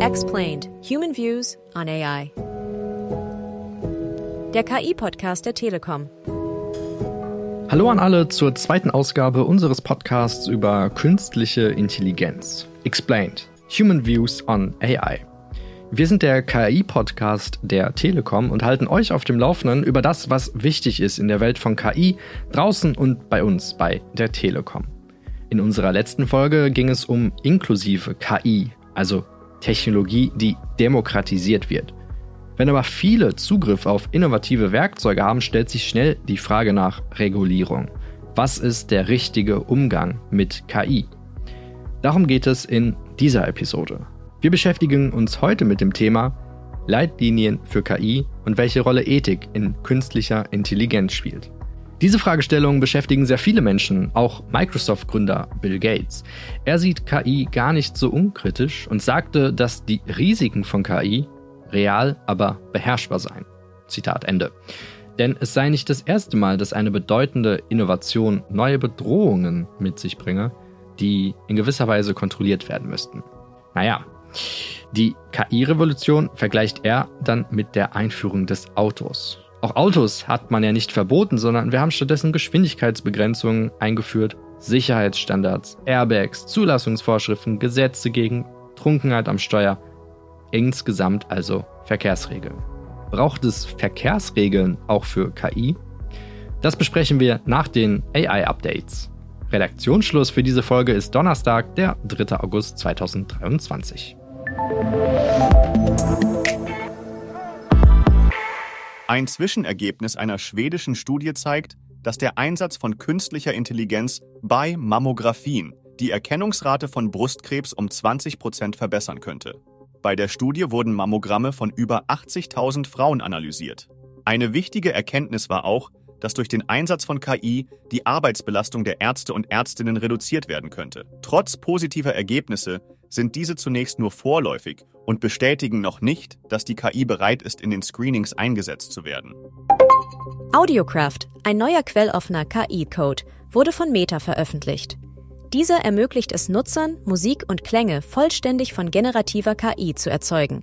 Explained Human Views on AI. Der KI-Podcast der Telekom. Hallo an alle zur zweiten Ausgabe unseres Podcasts über künstliche Intelligenz. Explained Human Views on AI. Wir sind der KI-Podcast der Telekom und halten euch auf dem Laufenden über das, was wichtig ist in der Welt von KI, draußen und bei uns bei der Telekom. In unserer letzten Folge ging es um inklusive KI, also Technologie, die demokratisiert wird. Wenn aber viele Zugriff auf innovative Werkzeuge haben, stellt sich schnell die Frage nach Regulierung. Was ist der richtige Umgang mit KI? Darum geht es in dieser Episode. Wir beschäftigen uns heute mit dem Thema Leitlinien für KI und welche Rolle Ethik in künstlicher Intelligenz spielt. Diese Fragestellungen beschäftigen sehr viele Menschen, auch Microsoft-Gründer Bill Gates. Er sieht KI gar nicht so unkritisch und sagte, dass die Risiken von KI real, aber beherrschbar seien. Zitat Ende. Denn es sei nicht das erste Mal, dass eine bedeutende Innovation neue Bedrohungen mit sich bringe, die in gewisser Weise kontrolliert werden müssten. Naja, die KI-Revolution vergleicht er dann mit der Einführung des Autos. Auch Autos hat man ja nicht verboten, sondern wir haben stattdessen Geschwindigkeitsbegrenzungen eingeführt, Sicherheitsstandards, Airbags, Zulassungsvorschriften, Gesetze gegen Trunkenheit am Steuer. Insgesamt also Verkehrsregeln. Braucht es Verkehrsregeln auch für KI? Das besprechen wir nach den AI-Updates. Redaktionsschluss für diese Folge ist Donnerstag, der 3. August 2023. Ein Zwischenergebnis einer schwedischen Studie zeigt, dass der Einsatz von künstlicher Intelligenz bei Mammographien die Erkennungsrate von Brustkrebs um 20 Prozent verbessern könnte. Bei der Studie wurden Mammogramme von über 80.000 Frauen analysiert. Eine wichtige Erkenntnis war auch, dass durch den Einsatz von KI die Arbeitsbelastung der Ärzte und Ärztinnen reduziert werden könnte. Trotz positiver Ergebnisse sind diese zunächst nur vorläufig und bestätigen noch nicht, dass die KI bereit ist, in den Screenings eingesetzt zu werden. Audiocraft, ein neuer quelloffener KI-Code, wurde von Meta veröffentlicht. Dieser ermöglicht es Nutzern, Musik und Klänge vollständig von generativer KI zu erzeugen.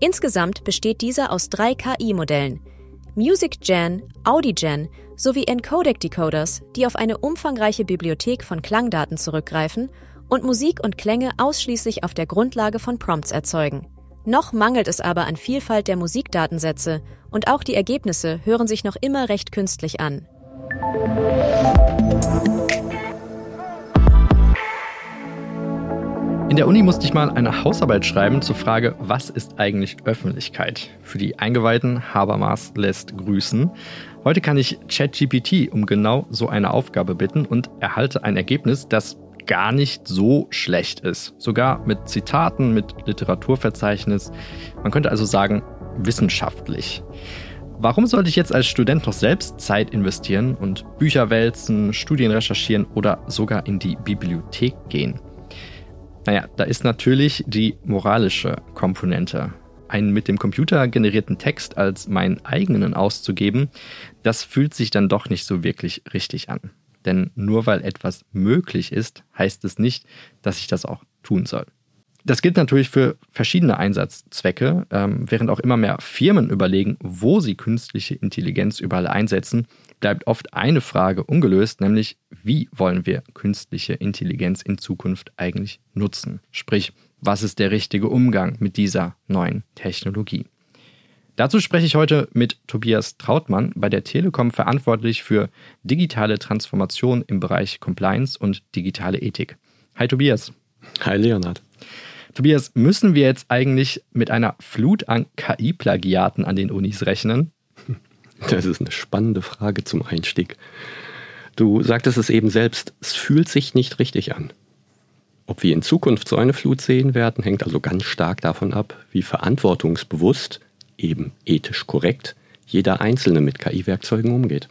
Insgesamt besteht dieser aus drei KI-Modellen – MusicGen, AudiGen sowie Encodec-Decoders, die auf eine umfangreiche Bibliothek von Klangdaten zurückgreifen und Musik und Klänge ausschließlich auf der Grundlage von Prompts erzeugen. Noch mangelt es aber an Vielfalt der Musikdatensätze und auch die Ergebnisse hören sich noch immer recht künstlich an. In der Uni musste ich mal eine Hausarbeit schreiben zur Frage, was ist eigentlich Öffentlichkeit? Für die Eingeweihten, Habermas lässt grüßen. Heute kann ich ChatGPT um genau so eine Aufgabe bitten und erhalte ein Ergebnis, das gar nicht so schlecht ist. Sogar mit Zitaten, mit Literaturverzeichnis. Man könnte also sagen, wissenschaftlich. Warum sollte ich jetzt als Student noch selbst Zeit investieren und Bücher wälzen, Studien recherchieren oder sogar in die Bibliothek gehen? Naja, da ist natürlich die moralische Komponente. Einen mit dem Computer generierten Text als meinen eigenen auszugeben, das fühlt sich dann doch nicht so wirklich richtig an. Denn nur weil etwas möglich ist, heißt es nicht, dass ich das auch tun soll. Das gilt natürlich für verschiedene Einsatzzwecke, ähm, während auch immer mehr Firmen überlegen, wo sie künstliche Intelligenz überall einsetzen, bleibt oft eine Frage ungelöst, nämlich wie wollen wir künstliche Intelligenz in Zukunft eigentlich nutzen? Sprich, was ist der richtige Umgang mit dieser neuen Technologie? Dazu spreche ich heute mit Tobias Trautmann, bei der Telekom verantwortlich für digitale Transformation im Bereich Compliance und digitale Ethik. Hi Tobias. Hi Leonard. Tobias, müssen wir jetzt eigentlich mit einer Flut an KI-Plagiaten an den Unis rechnen? Das ist eine spannende Frage zum Einstieg. Du sagtest es eben selbst, es fühlt sich nicht richtig an. Ob wir in Zukunft so eine Flut sehen werden, hängt also ganz stark davon ab, wie verantwortungsbewusst, eben ethisch korrekt, jeder Einzelne mit KI-Werkzeugen umgeht.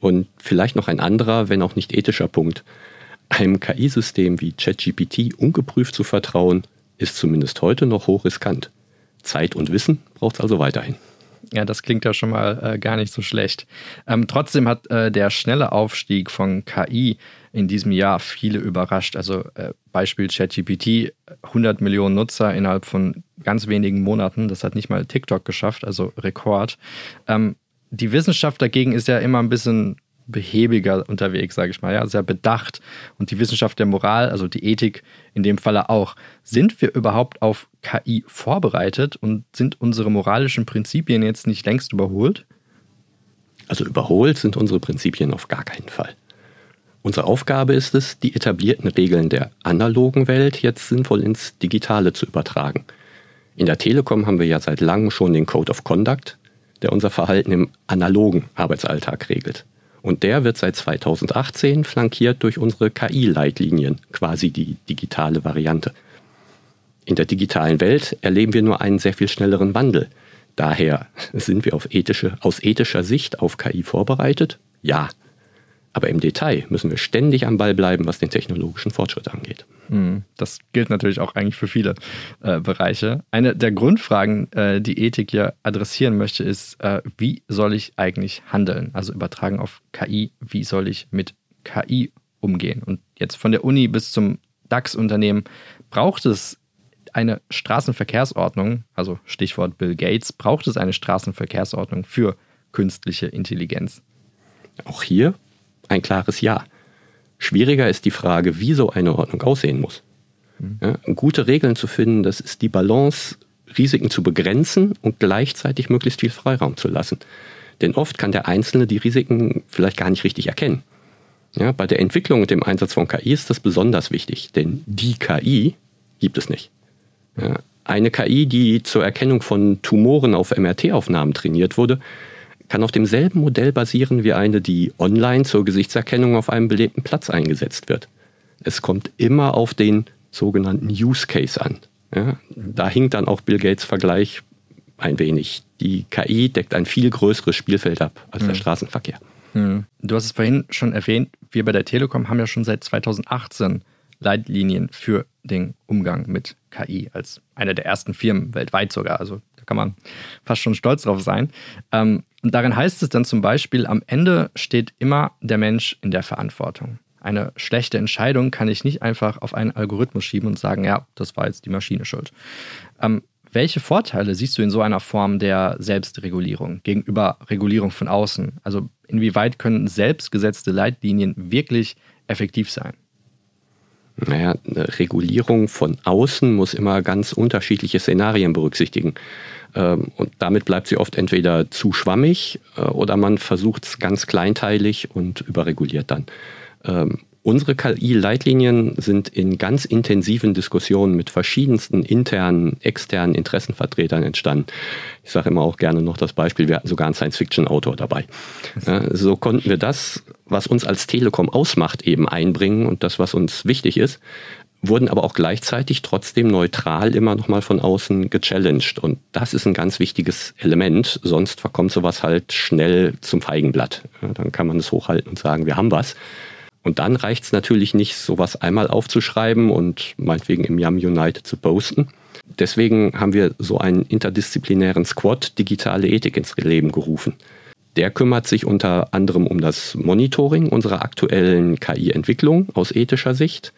Und vielleicht noch ein anderer, wenn auch nicht ethischer Punkt. Einem KI-System wie ChatGPT ungeprüft zu vertrauen, ist zumindest heute noch hochriskant. Zeit und Wissen braucht es also weiterhin. Ja, das klingt ja schon mal äh, gar nicht so schlecht. Ähm, trotzdem hat äh, der schnelle Aufstieg von KI in diesem Jahr viele überrascht. Also äh, Beispiel ChatGPT, 100 Millionen Nutzer innerhalb von ganz wenigen Monaten. Das hat nicht mal TikTok geschafft, also Rekord. Ähm, die Wissenschaft dagegen ist ja immer ein bisschen behäbiger unterwegs, sage ich mal, ja, sehr bedacht. Und die Wissenschaft der Moral, also die Ethik in dem Falle auch. Sind wir überhaupt auf KI vorbereitet und sind unsere moralischen Prinzipien jetzt nicht längst überholt? Also überholt sind unsere Prinzipien auf gar keinen Fall. Unsere Aufgabe ist es, die etablierten Regeln der analogen Welt jetzt sinnvoll ins Digitale zu übertragen. In der Telekom haben wir ja seit langem schon den Code of Conduct, der unser Verhalten im analogen Arbeitsalltag regelt. Und der wird seit 2018 flankiert durch unsere KI-Leitlinien, quasi die digitale Variante. In der digitalen Welt erleben wir nur einen sehr viel schnelleren Wandel. Daher sind wir ethische, aus ethischer Sicht auf KI vorbereitet? Ja. Aber im Detail müssen wir ständig am Ball bleiben, was den technologischen Fortschritt angeht. Hm, das gilt natürlich auch eigentlich für viele äh, Bereiche. Eine der Grundfragen, äh, die Ethik ja adressieren möchte, ist, äh, wie soll ich eigentlich handeln? Also übertragen auf KI, wie soll ich mit KI umgehen? Und jetzt von der Uni bis zum DAX-Unternehmen braucht es eine Straßenverkehrsordnung, also Stichwort Bill Gates, braucht es eine Straßenverkehrsordnung für künstliche Intelligenz? Auch hier ein klares Ja. Schwieriger ist die Frage, wie so eine Ordnung aussehen muss. Mhm. Ja, gute Regeln zu finden, das ist die Balance, Risiken zu begrenzen und gleichzeitig möglichst viel Freiraum zu lassen. Denn oft kann der Einzelne die Risiken vielleicht gar nicht richtig erkennen. Ja, bei der Entwicklung und dem Einsatz von KI ist das besonders wichtig, denn die KI gibt es nicht. Ja, eine KI, die zur Erkennung von Tumoren auf MRT-Aufnahmen trainiert wurde, kann auf demselben Modell basieren wie eine, die online zur Gesichtserkennung auf einem belebten Platz eingesetzt wird. Es kommt immer auf den sogenannten Use Case an. Ja, da hinkt dann auch Bill Gates Vergleich ein wenig. Die KI deckt ein viel größeres Spielfeld ab als mhm. der Straßenverkehr. Mhm. Du hast es vorhin schon erwähnt, wir bei der Telekom haben ja schon seit 2018 Leitlinien für den Umgang mit KI als eine der ersten Firmen weltweit sogar. Also da kann man fast schon stolz drauf sein. Ähm, und darin heißt es dann zum Beispiel, am Ende steht immer der Mensch in der Verantwortung. Eine schlechte Entscheidung kann ich nicht einfach auf einen Algorithmus schieben und sagen, ja, das war jetzt die Maschine schuld. Ähm, welche Vorteile siehst du in so einer Form der Selbstregulierung gegenüber Regulierung von außen? Also inwieweit können selbstgesetzte Leitlinien wirklich effektiv sein? Naja, eine Regulierung von außen muss immer ganz unterschiedliche Szenarien berücksichtigen. Ähm, und damit bleibt sie oft entweder zu schwammig äh, oder man versucht es ganz kleinteilig und überreguliert dann. Unsere KI-Leitlinien sind in ganz intensiven Diskussionen mit verschiedensten internen, externen Interessenvertretern entstanden. Ich sage immer auch gerne noch das Beispiel, wir hatten sogar einen Science-Fiction-Autor dabei. so konnten wir das, was uns als Telekom ausmacht, eben einbringen und das, was uns wichtig ist wurden aber auch gleichzeitig trotzdem neutral immer nochmal von außen gechallenged. Und das ist ein ganz wichtiges Element, sonst verkommt sowas halt schnell zum Feigenblatt. Ja, dann kann man es hochhalten und sagen, wir haben was. Und dann reicht es natürlich nicht, sowas einmal aufzuschreiben und meinetwegen im Yum United zu posten. Deswegen haben wir so einen interdisziplinären Squad digitale Ethik ins Leben gerufen. Der kümmert sich unter anderem um das Monitoring unserer aktuellen KI-Entwicklung aus ethischer Sicht.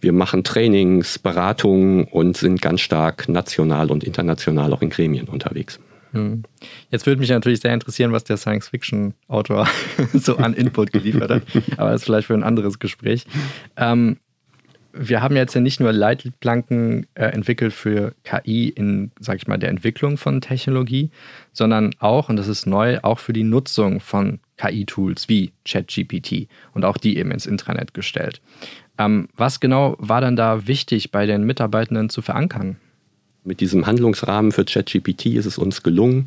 Wir machen Trainings, Beratungen und sind ganz stark national und international auch in Gremien unterwegs. Hm. Jetzt würde mich natürlich sehr interessieren, was der Science-Fiction-Autor so an Input geliefert hat. Aber das ist vielleicht für ein anderes Gespräch. Ähm, wir haben jetzt ja nicht nur Leitplanken äh, entwickelt für KI in, sag ich mal, der Entwicklung von Technologie, sondern auch, und das ist neu, auch für die Nutzung von KI-Tools wie ChatGPT und auch die eben ins Intranet gestellt. Ähm, was genau war dann da wichtig bei den Mitarbeitenden zu verankern? Mit diesem Handlungsrahmen für ChatGPT ist es uns gelungen,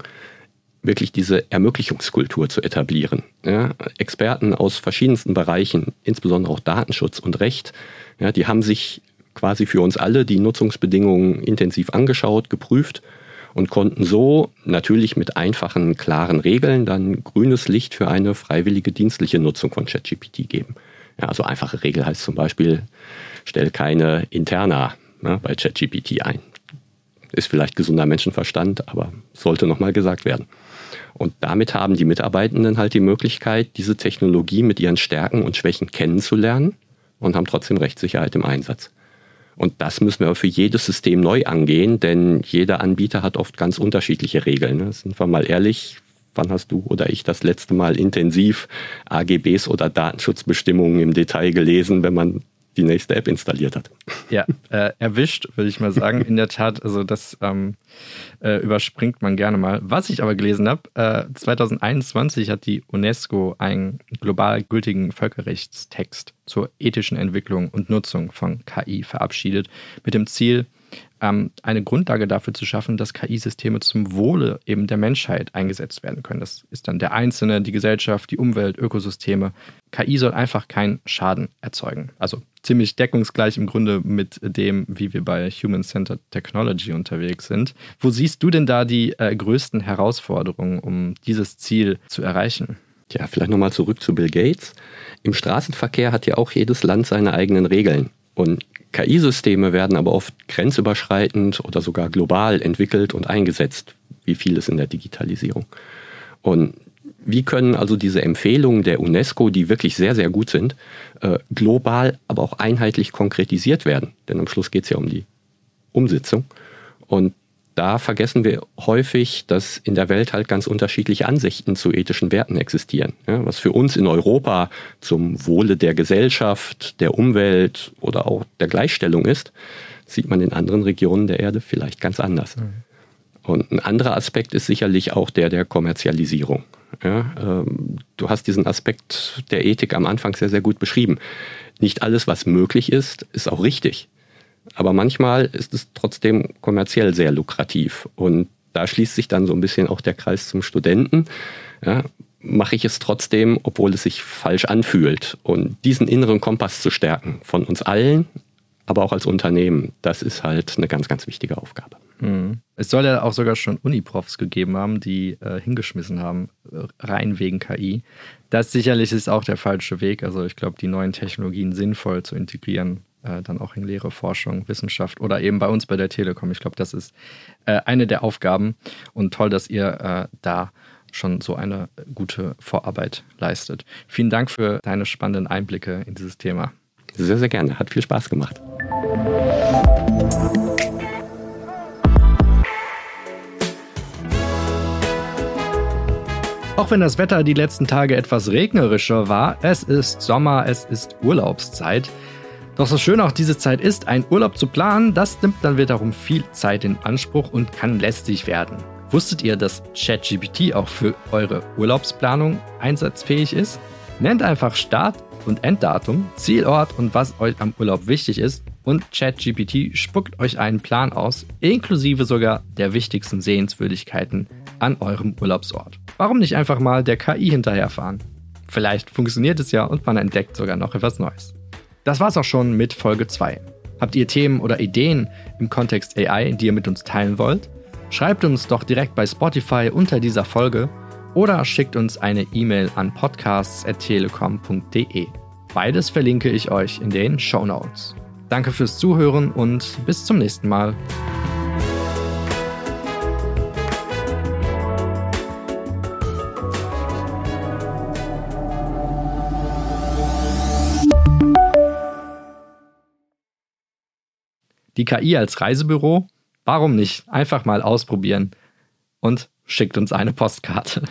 wirklich diese Ermöglichungskultur zu etablieren. Ja, Experten aus verschiedensten Bereichen, insbesondere auch Datenschutz und Recht, ja, die haben sich quasi für uns alle die Nutzungsbedingungen intensiv angeschaut, geprüft und konnten so natürlich mit einfachen, klaren Regeln dann grünes Licht für eine freiwillige dienstliche Nutzung von ChatGPT geben. Ja, also einfache Regel heißt zum Beispiel, stell keine Interna ne, bei ChatGPT ein. Ist vielleicht gesunder Menschenverstand, aber sollte nochmal gesagt werden. Und damit haben die Mitarbeitenden halt die Möglichkeit, diese Technologie mit ihren Stärken und Schwächen kennenzulernen und haben trotzdem Rechtssicherheit im Einsatz. Und das müssen wir für jedes System neu angehen, denn jeder Anbieter hat oft ganz unterschiedliche Regeln. Ne? Sind wir mal ehrlich, wann hast du oder ich das letzte Mal intensiv AGBs oder Datenschutzbestimmungen im Detail gelesen, wenn man die nächste App installiert hat. Ja, äh, erwischt, würde ich mal sagen. In der Tat, also das ähm, äh, überspringt man gerne mal. Was ich aber gelesen habe, äh, 2021 hat die UNESCO einen global gültigen Völkerrechtstext zur ethischen Entwicklung und Nutzung von KI verabschiedet, mit dem Ziel, ähm, eine Grundlage dafür zu schaffen, dass KI-Systeme zum Wohle eben der Menschheit eingesetzt werden können. Das ist dann der Einzelne, die Gesellschaft, die Umwelt, Ökosysteme. KI soll einfach keinen Schaden erzeugen. Also ziemlich deckungsgleich im Grunde mit dem, wie wir bei Human-Centered Technology unterwegs sind. Wo siehst du denn da die äh, größten Herausforderungen, um dieses Ziel zu erreichen? Ja, vielleicht nochmal zurück zu Bill Gates. Im Straßenverkehr hat ja auch jedes Land seine eigenen Regeln. Und KI-Systeme werden aber oft grenzüberschreitend oder sogar global entwickelt und eingesetzt, wie vieles in der Digitalisierung. Und wie können also diese Empfehlungen der UNESCO, die wirklich sehr, sehr gut sind, äh, global, aber auch einheitlich konkretisiert werden? Denn am Schluss geht es ja um die Umsetzung. Und da vergessen wir häufig, dass in der Welt halt ganz unterschiedliche Ansichten zu ethischen Werten existieren. Ja, was für uns in Europa zum Wohle der Gesellschaft, der Umwelt oder auch der Gleichstellung ist, sieht man in anderen Regionen der Erde vielleicht ganz anders. Mhm. Und ein anderer Aspekt ist sicherlich auch der der Kommerzialisierung. Ja, ähm, du hast diesen Aspekt der Ethik am Anfang sehr, sehr gut beschrieben. Nicht alles, was möglich ist, ist auch richtig. Aber manchmal ist es trotzdem kommerziell sehr lukrativ. Und da schließt sich dann so ein bisschen auch der Kreis zum Studenten. Ja, mache ich es trotzdem, obwohl es sich falsch anfühlt. Und diesen inneren Kompass zu stärken von uns allen, aber auch als Unternehmen, das ist halt eine ganz, ganz wichtige Aufgabe. Mhm. Es soll ja auch sogar schon Uniprofs gegeben haben, die äh, hingeschmissen haben, äh, rein wegen KI. Das sicherlich ist auch der falsche Weg. Also ich glaube, die neuen Technologien sinnvoll zu integrieren, äh, dann auch in Lehre, Forschung, Wissenschaft oder eben bei uns bei der Telekom. Ich glaube, das ist äh, eine der Aufgaben und toll, dass ihr äh, da schon so eine gute Vorarbeit leistet. Vielen Dank für deine spannenden Einblicke in dieses Thema. Sehr, sehr gerne. Hat viel Spaß gemacht. Auch wenn das Wetter die letzten Tage etwas regnerischer war, es ist Sommer, es ist Urlaubszeit. Doch so schön auch diese Zeit ist, einen Urlaub zu planen, das nimmt dann wiederum viel Zeit in Anspruch und kann lästig werden. Wusstet ihr, dass ChatGPT auch für eure Urlaubsplanung einsatzfähig ist? Nennt einfach Start und Enddatum, Zielort und was euch am Urlaub wichtig ist und ChatGPT spuckt euch einen Plan aus, inklusive sogar der wichtigsten Sehenswürdigkeiten an eurem Urlaubsort. Warum nicht einfach mal der KI hinterherfahren? Vielleicht funktioniert es ja und man entdeckt sogar noch etwas Neues. Das war's auch schon mit Folge 2. Habt ihr Themen oder Ideen im Kontext AI, die ihr mit uns teilen wollt? Schreibt uns doch direkt bei Spotify unter dieser Folge oder schickt uns eine E-Mail an podcasts.telekom.de. Beides verlinke ich euch in den Show Notes. Danke fürs Zuhören und bis zum nächsten Mal. Die KI als Reisebüro? Warum nicht? Einfach mal ausprobieren und schickt uns eine Postkarte.